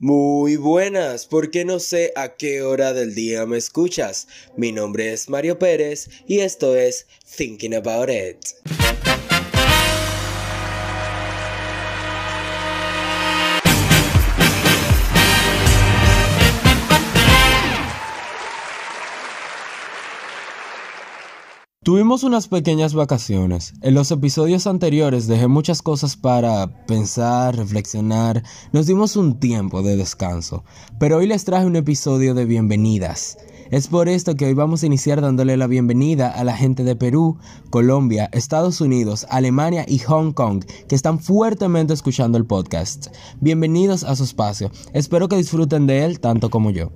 Muy buenas, porque no sé a qué hora del día me escuchas. Mi nombre es Mario Pérez y esto es Thinking About It. Tuvimos unas pequeñas vacaciones. En los episodios anteriores dejé muchas cosas para pensar, reflexionar. Nos dimos un tiempo de descanso. Pero hoy les traje un episodio de bienvenidas. Es por esto que hoy vamos a iniciar dándole la bienvenida a la gente de Perú, Colombia, Estados Unidos, Alemania y Hong Kong que están fuertemente escuchando el podcast. Bienvenidos a su espacio. Espero que disfruten de él tanto como yo.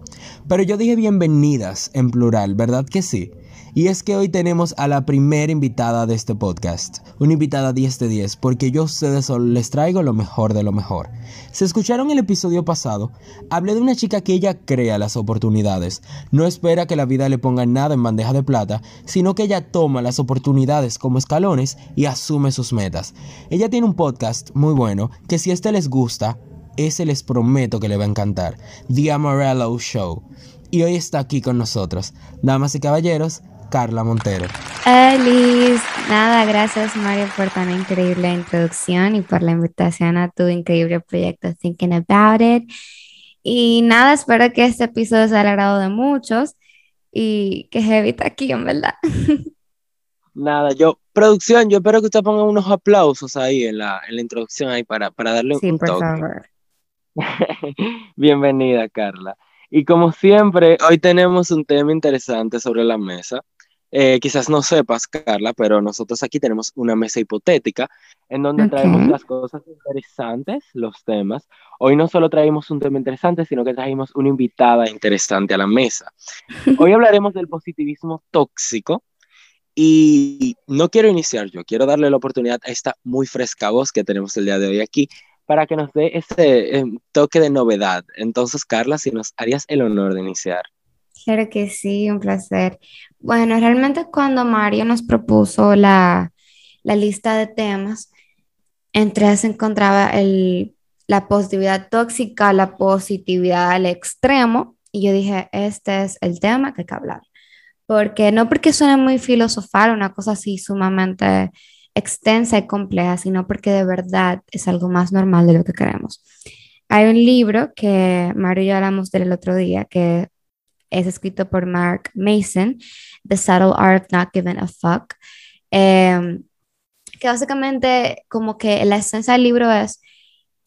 Pero yo dije bienvenidas en plural, ¿verdad que sí? Y es que hoy tenemos a la primera invitada de este podcast. Una invitada 10 de 10, porque yo a ustedes les traigo lo mejor de lo mejor. Si escucharon el episodio pasado, hablé de una chica que ella crea las oportunidades. No espera que la vida le ponga nada en bandeja de plata, sino que ella toma las oportunidades como escalones y asume sus metas. Ella tiene un podcast muy bueno que si este les gusta, ese les prometo que le va a encantar. The Amarello Show. Y hoy está aquí con nosotros. Damas y caballeros, Carla Montero. Liz, nada, gracias Mario por tan increíble introducción y por la invitación a tu increíble proyecto Thinking About It. Y nada, espero que este episodio sea al agrado de muchos y que Heavy está aquí, en verdad. Nada, yo, producción, yo espero que usted ponga unos aplausos ahí en la, en la introducción ahí para, para darle sí, por Favor. Bienvenida, Carla. Y como siempre, hoy tenemos un tema interesante sobre la mesa. Eh, quizás no sepas, Carla, pero nosotros aquí tenemos una mesa hipotética en donde traemos las cosas interesantes, los temas. Hoy no solo traemos un tema interesante, sino que trajimos una invitada interesante a la mesa. Hoy hablaremos del positivismo tóxico y no quiero iniciar yo, quiero darle la oportunidad a esta muy fresca voz que tenemos el día de hoy aquí para que nos dé ese em, toque de novedad. Entonces, Carla, si nos harías el honor de iniciar. Claro que sí, un placer. Bueno, realmente cuando Mario nos propuso la, lista de temas, entre se encontraba el, la positividad tóxica, la positividad al extremo, y yo dije, este es el tema que hay que hablar. Porque no porque suene muy filosofal, una cosa así sumamente extensa y compleja, sino porque de verdad es algo más normal de lo que queremos. Hay un libro que Mario y yo hablamos del otro día, que es escrito por Mark Mason, The Subtle Art of Not Giving a Fuck, em, que básicamente como que la esencia del libro es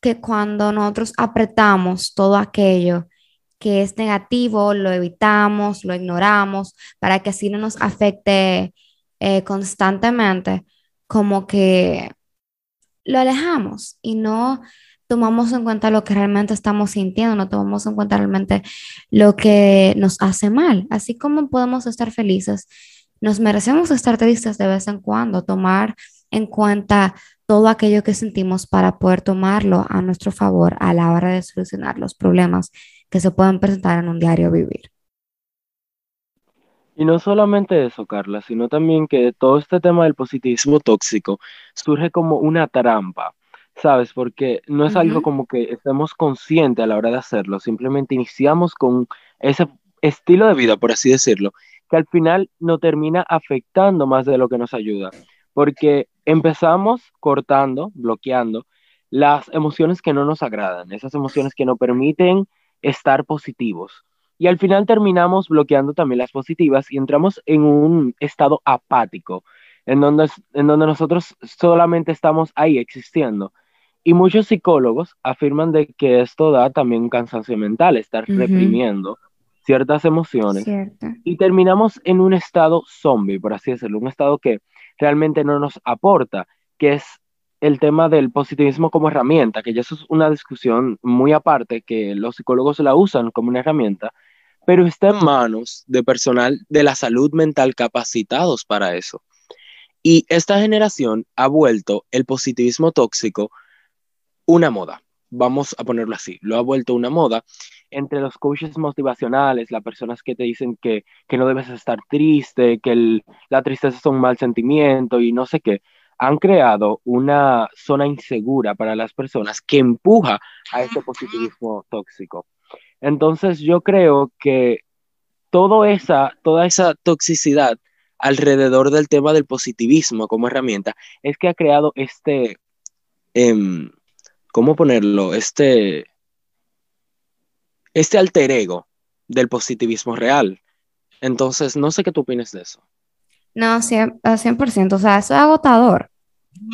que cuando nosotros apretamos todo aquello que es negativo, lo evitamos, lo ignoramos, para que así no nos afecte eh, constantemente, como que lo alejamos y no tomamos en cuenta lo que realmente estamos sintiendo, no tomamos en cuenta realmente lo que nos hace mal. Así como podemos estar felices, nos merecemos estar tristes de vez en cuando, tomar en cuenta todo aquello que sentimos para poder tomarlo a nuestro favor a la hora de solucionar los problemas que se pueden presentar en un diario vivir. Y no solamente eso, Carla, sino también que todo este tema del positivismo tóxico surge como una trampa ¿sabes? Porque no es algo como que estemos conscientes a la hora de hacerlo, simplemente iniciamos con ese estilo de vida, por así decirlo, que al final nos termina afectando más de lo que nos ayuda, porque empezamos cortando, bloqueando las emociones que no nos agradan, esas emociones que nos permiten estar positivos. Y al final terminamos bloqueando también las positivas y entramos en un estado apático, en donde, en donde nosotros solamente estamos ahí existiendo y muchos psicólogos afirman de que esto da también un cansancio mental, estar reprimiendo ciertas emociones. Y terminamos en un estado zombie, por así decirlo, un estado que realmente no nos aporta, que es el tema del positivismo como herramienta, que ya eso es una discusión muy aparte, que los psicólogos la usan como una herramienta, pero está en manos de personal de la salud mental capacitados para eso. Y esta generación ha vuelto el positivismo tóxico una moda, vamos a ponerlo así, lo ha vuelto una moda entre los coaches motivacionales, las personas que te dicen que, no debes estar triste, que la tristeza es un mal sentimiento y no sé qué. han creado una zona insegura para las personas que empuja a este positivismo tóxico. Entonces yo creo que todo esa, toda esa toxicidad alrededor del tema del positivismo como herramienta es que ha creado este, em, ¿cómo ponerlo? Este, este alter ego del positivismo real. Entonces, no sé qué tú opinas de eso. No, 100%, 100%, o sea, eso es agotador,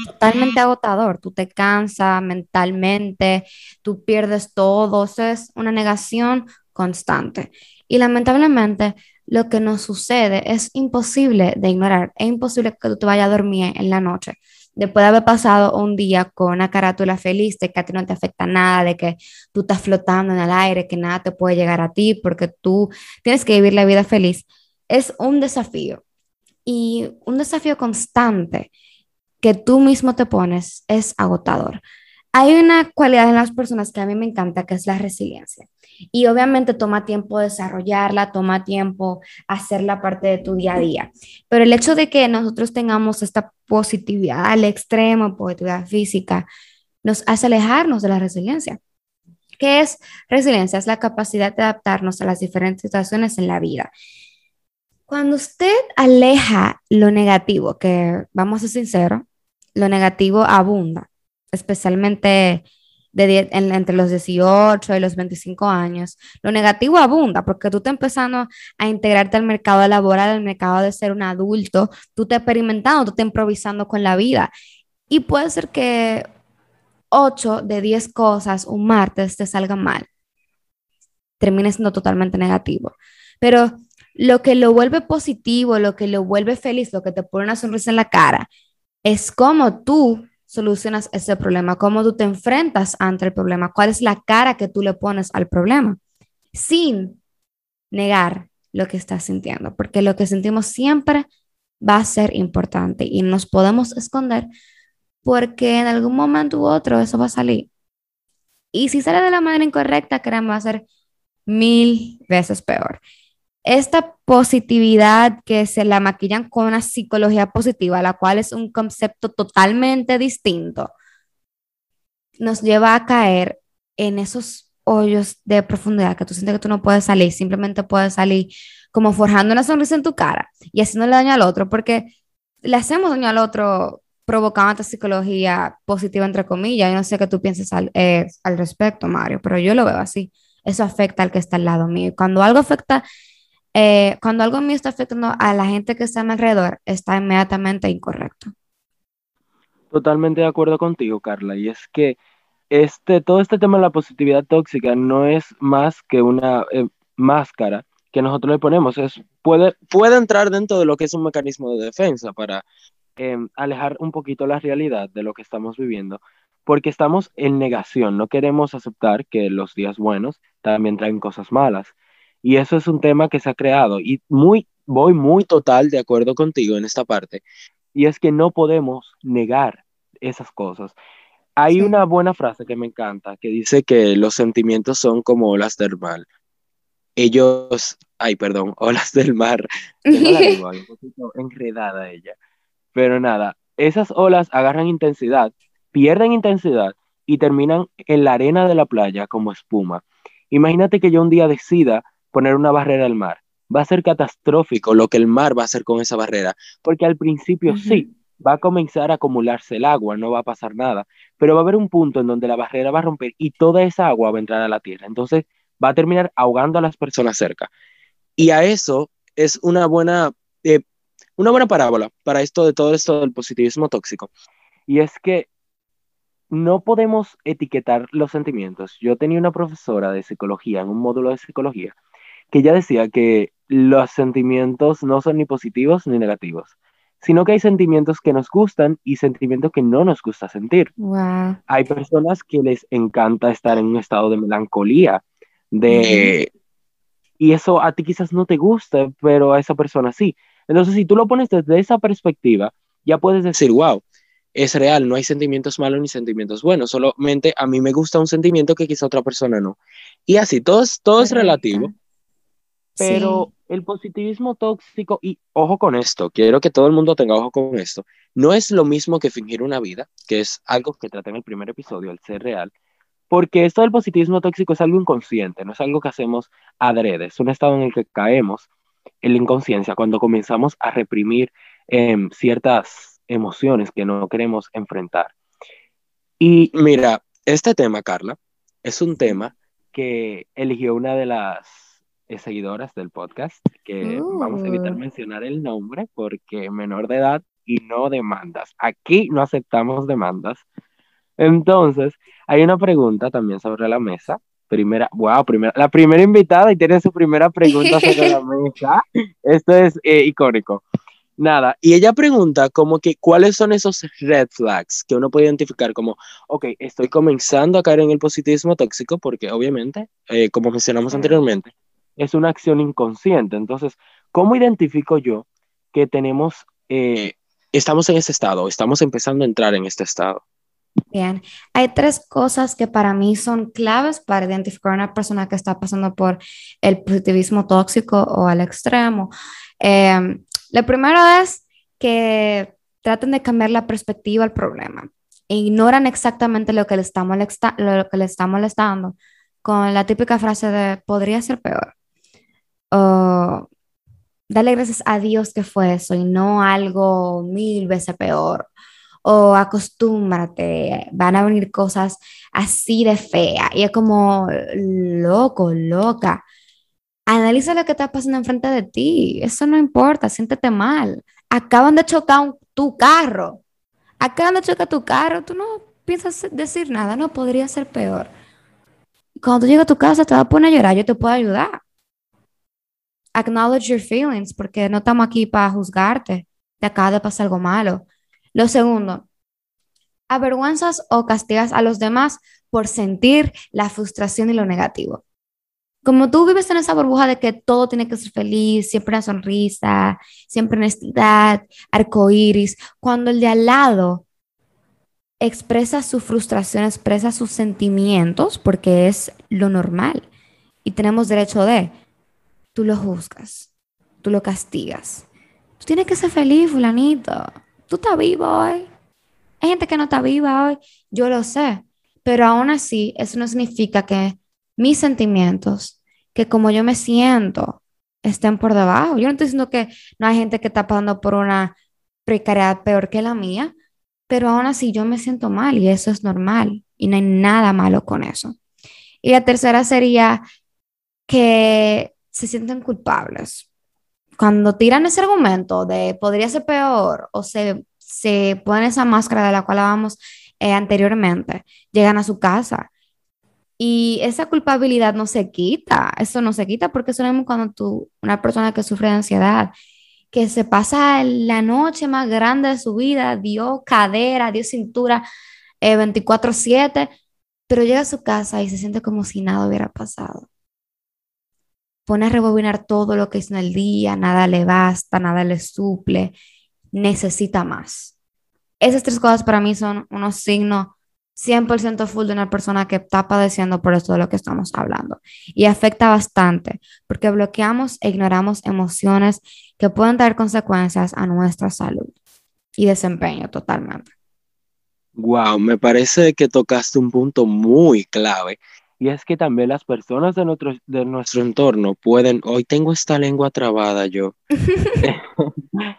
totalmente agotador. Tú te cansas mentalmente, tú pierdes todo, eso es una negación constante. Y lamentablemente, lo que nos sucede es imposible de ignorar, es imposible que tú te vayas a dormir en la noche después de haber pasado un día con una carátula feliz de que a ti no te afecta nada, de que tú estás flotando en el aire, que nada te puede llegar a ti porque tú tienes que vivir la vida feliz, es un desafío y un desafío constante que tú mismo te pones es agotador. Hay una cualidad en las personas que a mí me encanta, que es la resiliencia. Y obviamente toma tiempo desarrollarla, toma tiempo hacerla parte de tu día a día. Pero el hecho de que nosotros tengamos esta positividad al extremo, positividad física, nos hace alejarnos de la resiliencia. ¿Qué es resiliencia? Es la capacidad de adaptarnos a las diferentes situaciones en la vida. Cuando usted aleja lo negativo, que vamos a ser sinceros, lo negativo abunda especialmente de, entre los 18 y los 25 años, lo negativo abunda porque tú estás empezando a integrarte al mercado laboral, al mercado de ser un adulto, tú estás experimentando, tú estás improvisando con la vida. Y puede ser que 8 de 10 cosas un martes te salgan mal, termine siendo totalmente negativo. Pero lo que lo vuelve positivo, lo que lo vuelve feliz, lo que te pone una sonrisa en la cara, es como tú solucionas ese problema, cómo tú te enfrentas ante el problema, cuál es la cara que tú le pones al problema, sin negar lo que estás sintiendo, porque lo que sentimos siempre va a ser importante y nos podemos esconder porque en algún momento u otro eso va a salir. Y si sale de la manera incorrecta, créanme, va a ser mil veces peor esta positividad que se la maquillan con una psicología positiva, la cual es un concepto totalmente distinto, nos lleva a caer en esos hoyos de profundidad que tú sientes que tú no puedes salir, simplemente puedes salir como forjando una sonrisa en tu cara y haciéndole daño al otro, porque le hacemos daño al otro provocando esta psicología positiva, entre comillas. Yo no sé qué tú piensas al, eh, al respecto, Mario, pero yo lo veo así. Eso afecta al que está al lado mío. Cuando algo afecta eh, cuando algo mío está afectando a la gente que está a mi alrededor, está inmediatamente incorrecto. Totalmente de acuerdo contigo, Carla. Y es que este, todo este tema de la positividad tóxica no es más que una eh, máscara que nosotros le ponemos. Es, puede, puede entrar dentro de lo que es un mecanismo de defensa para em, alejar un poquito la realidad de lo que estamos viviendo, porque estamos en negación, no queremos aceptar que los días buenos también traen cosas malas. Y eso es un tema que se ha creado y muy, voy muy total de acuerdo contigo en esta parte. Y es que no podemos negar esas cosas. Hay una buena frase que me encanta que dice que los sentimientos son como olas del mar. Ellos, ay, perdón, olas del mar. un poquito enredada ella. Pero nada, esas olas agarran intensidad, pierden intensidad y terminan en la arena de la playa como espuma. Imagínate que yo un día decida poner una barrera al mar. Va a ser catastrófico lo que el mar va a hacer con esa barrera, porque al principio sí, va a comenzar a acumularse el agua, no va a pasar nada, pero va a haber un punto en donde la barrera va a romper y toda esa agua va a entrar a la tierra. Entonces va a terminar ahogando a las personas cerca. Y a eso es una buena, eh, una buena parábola para esto de todo esto del positivismo tóxico. Y es que no podemos etiquetar los sentimientos. Yo tenía una profesora de psicología en un módulo de psicología que ella decía que los sentimientos no son ni positivos ni negativos, sino que hay sentimientos que nos gustan y sentimientos que no nos gusta sentir. Hay personas que les encanta estar en un estado de melancolía, de... Y eso a ti quizás no te gusta, pero a esa persona sí. Entonces, si tú lo pones desde esa perspectiva, ya puedes decir, wow, es real, no hay sentimientos malos ni sentimientos buenos, solamente a mí me gusta un sentimiento que quizá otra persona no. Y así, todo todo es relativo. Pero el positivismo tóxico, y ojo con esto, quiero que todo el mundo tenga ojo con esto, no es lo mismo que fingir una vida, que es algo que trata en el primer episodio, el ser real, porque esto del positivismo tóxico es algo inconsciente, no es algo que hacemos adrede, es un estado en el que caemos en la inconsciencia cuando comenzamos a reprimir em, ciertas emociones que no queremos enfrentar. Y mira, este tema, Carla, es un tema que eligió una de las seguidoras del podcast, que vamos a evitar uh. mencionar el nombre porque menor de edad y no demandas. Aquí no aceptamos demandas. Entonces, hay una pregunta también sobre la mesa. Primera, wow, primera, la primera invitada y tiene su primera pregunta sobre la mesa. Esto es eh, icónico. Nada, y ella pregunta como que cuáles son esos red flags que uno puede identificar como, ok, estoy comenzando a caer en el positivismo tóxico porque obviamente, eh, como mencionamos anteriormente, es una acción inconsciente. Entonces, ¿cómo identifico yo que tenemos, eh, estamos en ese estado, estamos empezando a entrar en este estado? Bien, hay tres cosas que para mí son claves para identificar a una persona que está pasando por el positivismo tóxico o al extremo. Eh, lo primero es que traten de cambiar la perspectiva al problema. E ignoran exactamente lo que le está, lo que le está molestando con la típica frase de podría ser peor o dale gracias a Dios que fue eso y no algo mil veces peor. O acostúmbrate, van a venir cosas así de fea. Y es como, loco, loca. Analiza lo que está pasando enfrente de ti. Eso no importa, siéntete mal. Acaban de chocar tu carro. Acaban de chocar tu carro. Tú no piensas decir nada, no podría ser peor. Cuando tú llegas a tu casa, te vas a poner a llorar, yo te puedo ayudar acknowledge your feelings, porque no estamos aquí para juzgarte. Te acaba de pasar algo malo. Lo segundo, avergüenzas o castigas a los demás por sentir la frustración y lo negativo. Como tú vives en esa burbuja de que todo tiene que ser feliz, siempre una sonrisa, siempre honestidad, arcoíris, cuando el de al lado expresa su frustración, expresa sus sentimientos, porque es lo normal y tenemos derecho de, tú lo juzgas, tú lo castigas. Tú tienes que ser feliz, fulanito. Tú estás vivo hoy. Hay gente que no está viva hoy, yo lo sé, pero aún así eso no significa que mis sentimientos, que como yo me siento, estén por debajo. Yo no estoy diciendo que no hay gente que está pasando por una precariedad peor que la mía, pero aún así yo me siento mal y eso es normal y no hay nada malo con eso. Y la tercera sería que se sienten culpables. Cuando tiran ese argumento de podría ser peor o se, se ponen esa máscara de la cual hablábamos eh, anteriormente, llegan a su casa y esa culpabilidad no se quita, eso no se quita porque eso es cuando tú, una persona que sufre de ansiedad, que se pasa la noche más grande de su vida, dio cadera, dio cintura 24/7, eh, pero llega a su casa y se siente como si nada hubiera pasado pone a rebobinar todo lo que hizo en el día, nada le basta, nada le suple, necesita más. Esas tres cosas para mí son unos signos 100% full de una persona que está padeciendo por esto de lo que estamos hablando. Y afecta bastante porque bloqueamos e ignoramos emociones que pueden traer consecuencias a nuestra salud y desempeño totalmente. Wow, me parece que tocaste un punto muy clave y es que también las personas de nuestro, de nuestro entorno pueden, hoy tengo esta lengua trabada yo,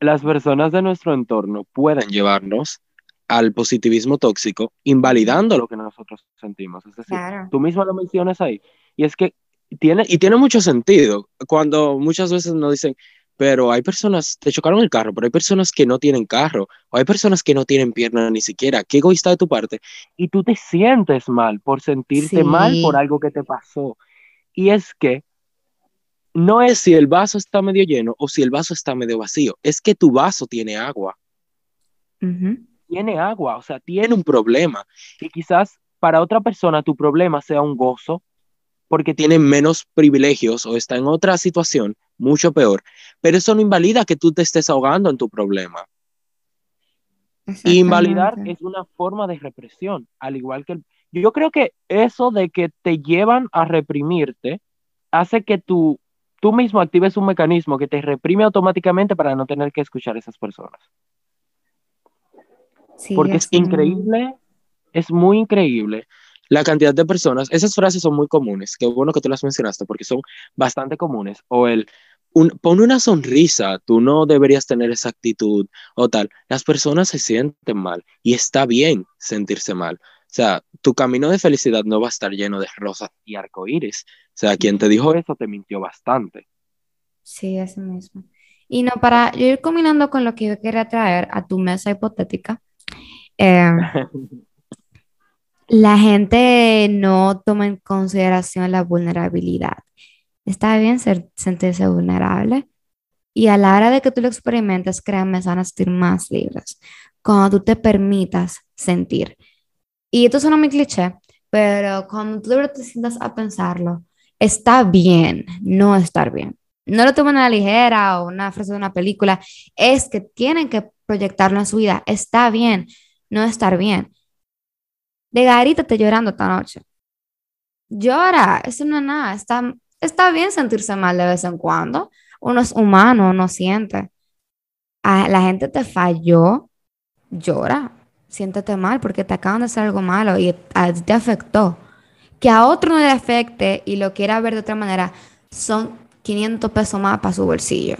las personas de nuestro entorno pueden llevarnos al positivismo tóxico, invalidando lo que nosotros sentimos. Es decir, tú mismo lo mencionas ahí. Y es que tiene, y tiene mucho sentido cuando muchas veces nos dicen, pero hay personas, te chocaron el carro, pero hay personas que no tienen carro, o hay personas que no tienen pierna ni siquiera. Qué egoísta de tu parte. Y tú te sientes mal por sentirte mal por algo que te pasó. Y es que no es si el vaso está medio lleno o si el vaso está medio vacío, es que tu vaso tiene agua. Tiene agua, o sea, tiene un problema. Y quizás para otra persona tu problema sea un gozo porque tiene menos privilegios o está en otra situación mucho peor, pero eso no invalida que tú te estés ahogando en tu problema. Invalidar es una forma de represión, al igual que yo creo que eso de que te llevan a reprimirte hace que tu tú mismo actives un mecanismo que te reprime automáticamente para no tener que escuchar a esas personas. Porque es. increíble, es muy increíble la cantidad de personas, esas frases son muy comunes, qué bueno que tú las mencionaste porque son bastante comunes, o el, un, pon una sonrisa, tú no deberías tener esa actitud o tal, las personas se sienten mal y está bien sentirse mal. O sea, tu camino de felicidad no va a estar lleno de rosas y arcoíris. O sea, quien te dijo eso te mintió bastante. Sí, eso mismo. Y no, para yo ir combinando con lo que yo quería traer a tu mesa hipotética, eh, la gente no toma en consideración la vulnerabilidad. Está bien sentirse vulnerable y a la hora de que tú lo experimentes, créanme, van a sentir más libres cuando tú te permitas sentir. Y esto suena muy cliché, pero cuando tú te sientas a pensarlo, está bien no estar bien. No lo tomen a la ligera o una frase de una película, es que tienen que proyectarlo en su vida. Está bien no estar bien de Garita te llorando esta noche. Llora, eso no es nada. Está, está bien sentirse mal de vez en cuando. Uno es humano, uno siente. A, la gente te falló, llora, siéntete mal porque te acaban de hacer algo malo y te afectó. Que a otro no le afecte y lo quiera ver de otra manera, son 500 pesos más para su bolsillo.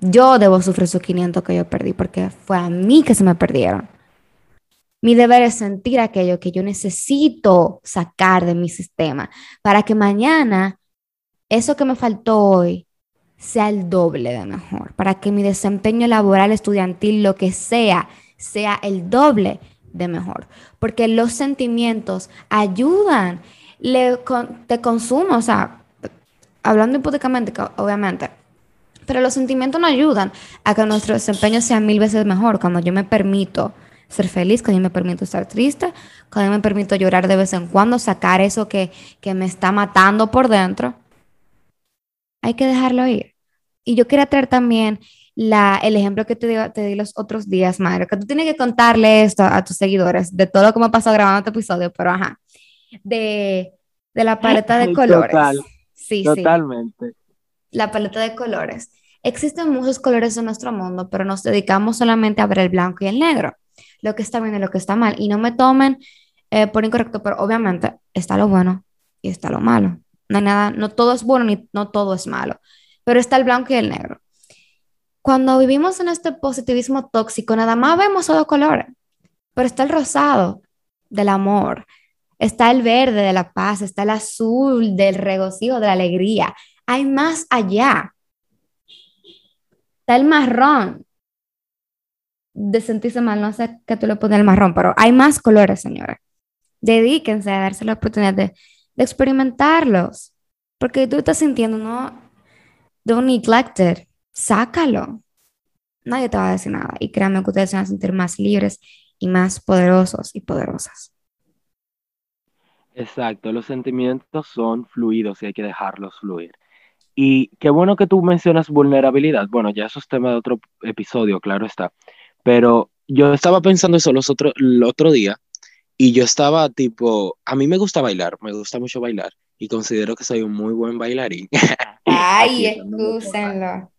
Yo debo sufrir esos 500 que yo perdí porque fue a mí que se me perdieron. Mi deber es sentir aquello que yo necesito sacar de mi sistema para que mañana eso que me faltó hoy sea el doble de mejor, para que mi desempeño laboral, estudiantil, lo que sea, sea el doble de mejor. Porque los sentimientos ayudan, te consumo, o sea, hablando hipotéticamente, obviamente, pero los sentimientos no ayudan a que nuestro desempeño sea mil veces mejor cuando yo me permito ser feliz, cuando yo me permito estar triste, cuando yo me permito llorar de vez en cuando, sacar eso que, me está matando por dentro, hay que dejarlo ir. Y yo quería traer también la, el ejemplo que te di, te di los otros días, Madre, que tú tienes que contarle esto a, tus seguidores, de todo lo que me ha pasado grabando este episodio, pero ajá, de, la paleta de colores. Total, sí, totalmente. La paleta de colores. Existen muchos colores en nuestro mundo, pero nos dedicamos solamente a ver el blanco y el negro lo que está bien y lo que está mal. Y no me tomen eh, por incorrecto, pero obviamente está lo bueno y está lo malo. No hay nada, no todo es bueno ni no todo es malo, pero está el blanco y el negro. Cuando vivimos en este positivismo tóxico, nada más vemos dos colores, pero está el rosado del amor, está el verde de la paz, está el azul del regocijo, de la alegría. Hay más allá. Está el marrón de sentirse mal, no sé qué tú le pones el marrón, pero hay más colores, señora. Dedíquense a darse la oportunidad de, experimentarlos, porque tú estás sintiendo, no, don't neglect it, sácalo. Nadie te va a decir nada y créanme que ustedes se van a sentir más libres y más poderosos y poderosas. Exacto, los sentimientos son fluidos y hay que dejarlos fluir. Y qué bueno que tú mencionas vulnerabilidad. Bueno, ya eso es tema de otro episodio, claro está. Pero yo estaba pensando eso los otro, el otro día y yo estaba tipo, a mí me gusta bailar, me gusta mucho bailar y considero que soy un muy buen bailarín. Ay, excúsenlo.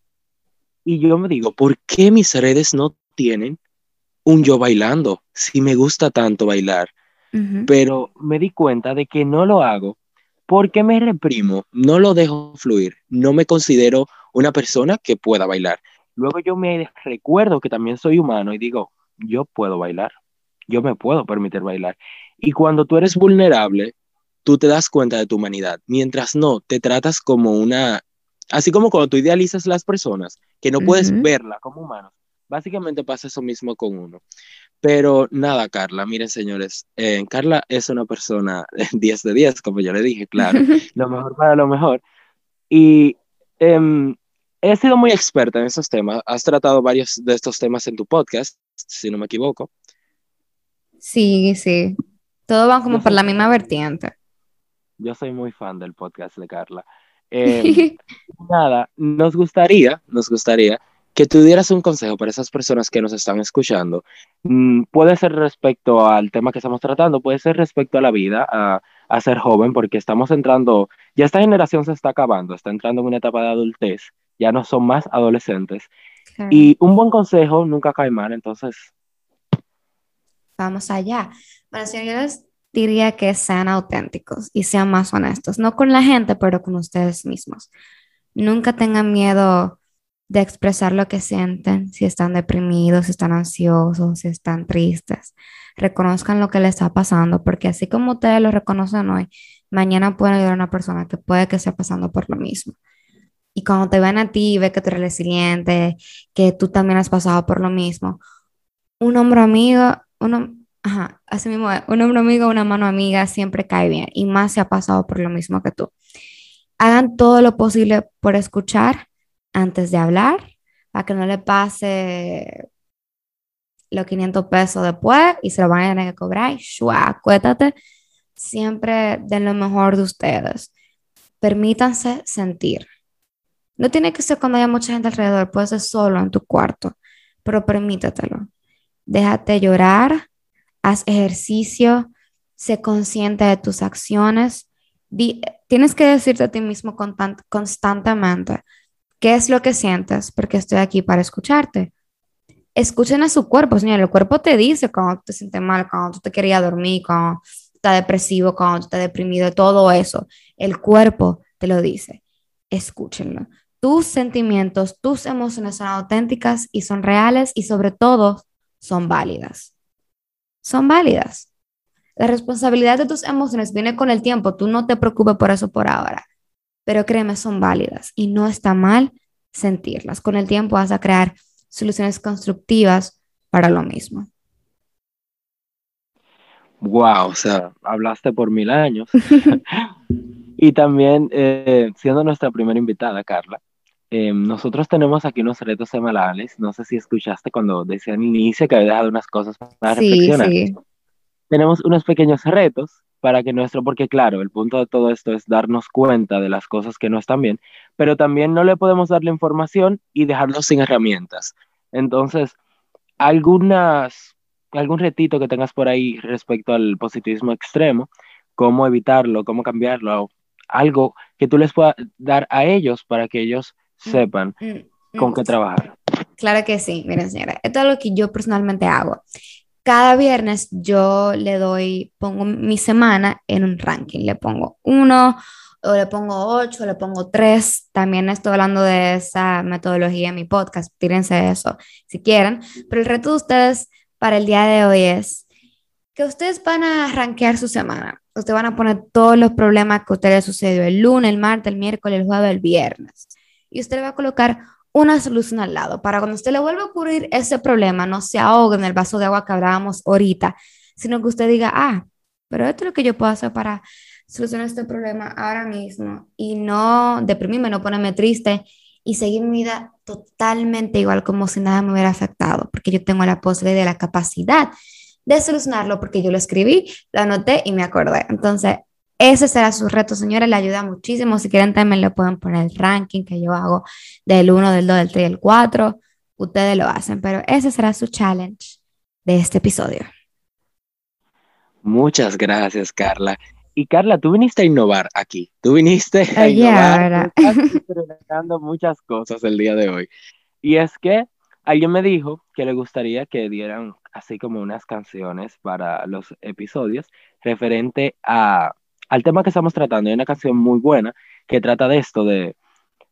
Y yo me digo, ¿por qué mis redes no tienen un yo bailando? Si me gusta tanto bailar. Pero me di cuenta de que no lo hago porque me reprimo, no lo dejo fluir, no me considero una persona que pueda bailar. Luego yo me recuerdo que también soy humano y digo, yo puedo bailar, yo me puedo permitir bailar. Y cuando tú eres vulnerable, tú te das cuenta de tu humanidad, mientras no, te tratas como una, así como cuando tú idealizas las personas, que no puedes verla como humano. Básicamente pasa eso mismo con uno. Pero nada, Carla, miren señores, eh, Carla es una persona 10 de 10, como yo le dije, claro, lo mejor para lo mejor. Y em, he sido muy experta en esos temas. Has tratado varios de estos temas en tu podcast, si no me equivoco. Sí, sí. Todos van como por la misma vertiente. Yo soy muy fan del podcast de Carla. Em, nada, nos gustaría, nos gustaría que tú dieras un consejo para esas personas que nos están escuchando. Mm, puede ser respecto al tema que estamos tratando, puede ser respecto a la vida, a, a ser joven porque estamos entrando, ya esta generación se está acabando, está entrando en una etapa de adultez, ya no son más adolescentes. Y un buen consejo nunca cae mal, entonces. Vamos allá. Bueno, señores, diría que sean auténticos y sean más honestos, no con la gente, pero con ustedes mismos. Nunca tengan miedo de expresar lo que sienten, si están deprimidos, si están ansiosos, si están tristes. Reconozcan lo que les está pasando, porque así como ustedes lo reconocen hoy, mañana pueden ayudar a una persona que puede que esté pasando por lo mismo. Y cuando te ven a ti ve que tú eres resiliente, que tú también has pasado por lo mismo, un hombro amigo, uno, ajá, así mismo, un hombro amigo, una mano amiga siempre cae bien, y más si ha pasado por lo mismo que tú. Hagan todo lo posible por escuchar antes de hablar, para que no le pase los 500 pesos después y se lo van a tener que cobrar. Shua, cuéntate, siempre den lo mejor de ustedes. Permítanse sentir. No tiene que ser cuando haya mucha gente alrededor, puede ser solo en tu cuarto, pero permítetelo. Déjate llorar, haz ejercicio, sé consciente de tus acciones. tienes que decirte a ti mismo constantemente, ¿Qué es lo que sientes? Porque estoy aquí para escucharte. Escuchen a su cuerpo, señor. El cuerpo te dice cuando te sientes mal, cuando tú te querías dormir, cuando estás depresivo, cuando estás deprimido, todo eso. El cuerpo te lo dice. Escúchenlo. Tus sentimientos, tus emociones son auténticas y son reales y sobre todo son válidas. Son válidas. La responsabilidad de tus emociones viene con el tiempo. Tú no te preocupes por eso por ahora pero créeme, son válidas y no está mal sentirlas. Con el tiempo vas a crear soluciones constructivas para lo mismo. Wow, o sea, hablaste por mil años. y también, eh, siendo nuestra primera invitada, Carla, eh, nosotros tenemos aquí unos retos semanales. No sé si escuchaste cuando decía al inicio que había dejado unas cosas para reflexionar. Sí. Tenemos unos pequeños retos para que nuestro, porque claro, el punto de todo esto es darnos cuenta de las cosas que no están bien, pero también no le podemos dar la información y dejarlo sin herramientas. Entonces, algunas, algún retito que tengas por ahí respecto al positivismo extremo, cómo evitarlo, cómo cambiarlo, algo que tú les puedas dar a ellos para que ellos sepan mm, con qué mm. trabajar. Claro que sí, miren señora, esto es lo que yo personalmente hago cada viernes yo le doy, pongo mi semana en un ranking. Le pongo uno, o le pongo ocho, o le pongo tres. También estoy hablando de esa metodología en mi podcast. Tírense eso si quieren. Pero el reto de ustedes para el día de hoy es que ustedes van a rankear su semana. Ustedes van a poner todos los problemas que a ustedes sucedió el lunes, el martes, el miércoles, el jueves, el viernes. Y usted le va a colocar una solución al lado para cuando usted le vuelva a ocurrir ese problema, no se ahogue en el vaso de agua que hablábamos ahorita, sino que usted diga, ah, pero esto es lo que yo puedo hacer para solucionar este problema ahora mismo y no deprimirme, no ponerme triste y seguir mi vida totalmente igual como si nada me hubiera afectado, porque yo tengo la posibilidad de la capacidad de solucionarlo porque yo lo escribí, lo anoté y me acordé. Entonces, ese será su reto, señores, le ayuda muchísimo. Si quieren también le pueden poner el ranking que yo hago del 1, del 2, del 3 y del 4. Ustedes lo hacen, pero ese será su challenge de este episodio. Muchas gracias, Carla. Y Carla, tú viniste a innovar aquí. Tú viniste a innovar. Estás muchas cosas el día de hoy. Y es que alguien me dijo que le gustaría que dieran así como unas canciones para los episodios referente a al tema que estamos tratando. Hay una canción muy buena que trata de esto, de,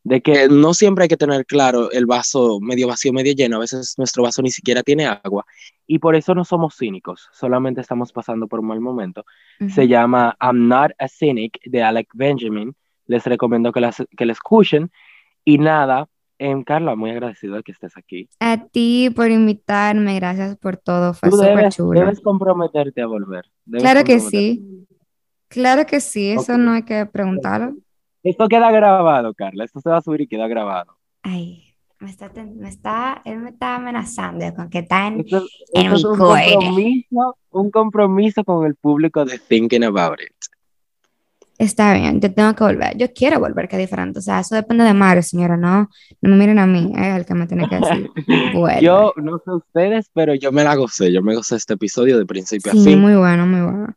de que no siempre hay que tener claro el vaso medio vacío, medio lleno. A veces nuestro vaso ni siquiera tiene agua. Y por eso no somos cínicos, solamente estamos pasando por un mal momento. Se llama I'm Not a Cynic de Alec Benjamin. Les recomiendo que la, que la escuchen. Y nada, eh, Carla, muy agradecido de que estés aquí. A ti por invitarme, gracias por todo, fue súper chulo. Debes comprometerte a volver. claro que sí. Claro que sí, eso no hay que preguntarlo. Esto queda grabado, Carla. Esto se va a subir y queda grabado. Ay, me está, me está, él me está amenazando con que está en, un, compromiso, un compromiso con el público de Thinking About It. Está bien, yo tengo que volver. Yo quiero volver, que diferente. O sea, eso depende de Mario, señora, no, no me miren a mí, es el que me tiene que decir. yo no sé ustedes, pero yo me la gocé. Yo me gocé este episodio de principio a fin. Muy bueno, muy bueno.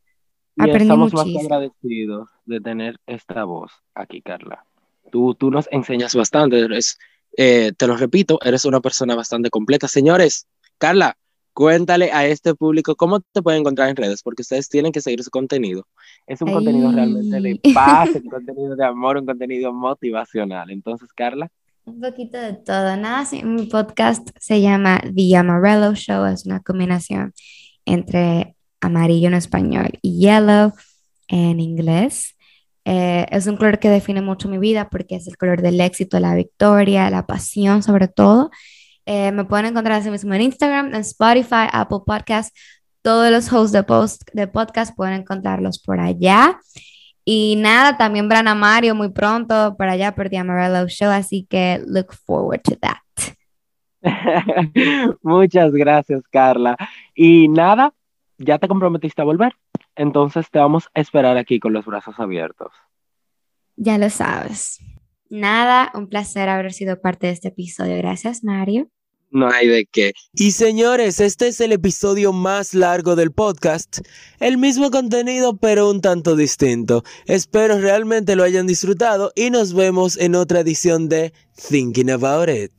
Y estamos más agradecidos de tener esta voz aquí, Carla. Tú, tú nos enseñas bastante, eres, eh, te lo repito, eres una persona bastante completa. Señores, Carla, cuéntale a este público cómo te pueden encontrar en redes, porque ustedes tienen que seguir su contenido. Es un contenido realmente de paz, un contenido de amor, un contenido motivacional. Entonces, Carla. Un poquito de todo, nada. mi podcast se llama The Amarello Show, es una combinación entre amarillo en español y yellow en inglés. Eh, es un color que define mucho mi vida porque es el color del éxito, la victoria, la pasión sobre todo. Eh, me pueden encontrar así mismo en Instagram, en Spotify, Apple Podcasts. Todos los hosts de, post, de podcast pueden encontrarlos por allá. Y nada, también Brana Mario muy pronto por allá por The Amarillo Show, así que look forward to that. Muchas gracias, Carla. Y nada, ya te comprometiste a volver, entonces te vamos a esperar aquí con los brazos abiertos. Ya lo sabes. Nada, un placer haber sido parte de este episodio. Gracias, Mario. No hay de qué. Y señores, este es el episodio más largo del podcast. El mismo contenido, pero un tanto distinto. Espero realmente lo hayan disfrutado y nos vemos en otra edición de Thinking About It.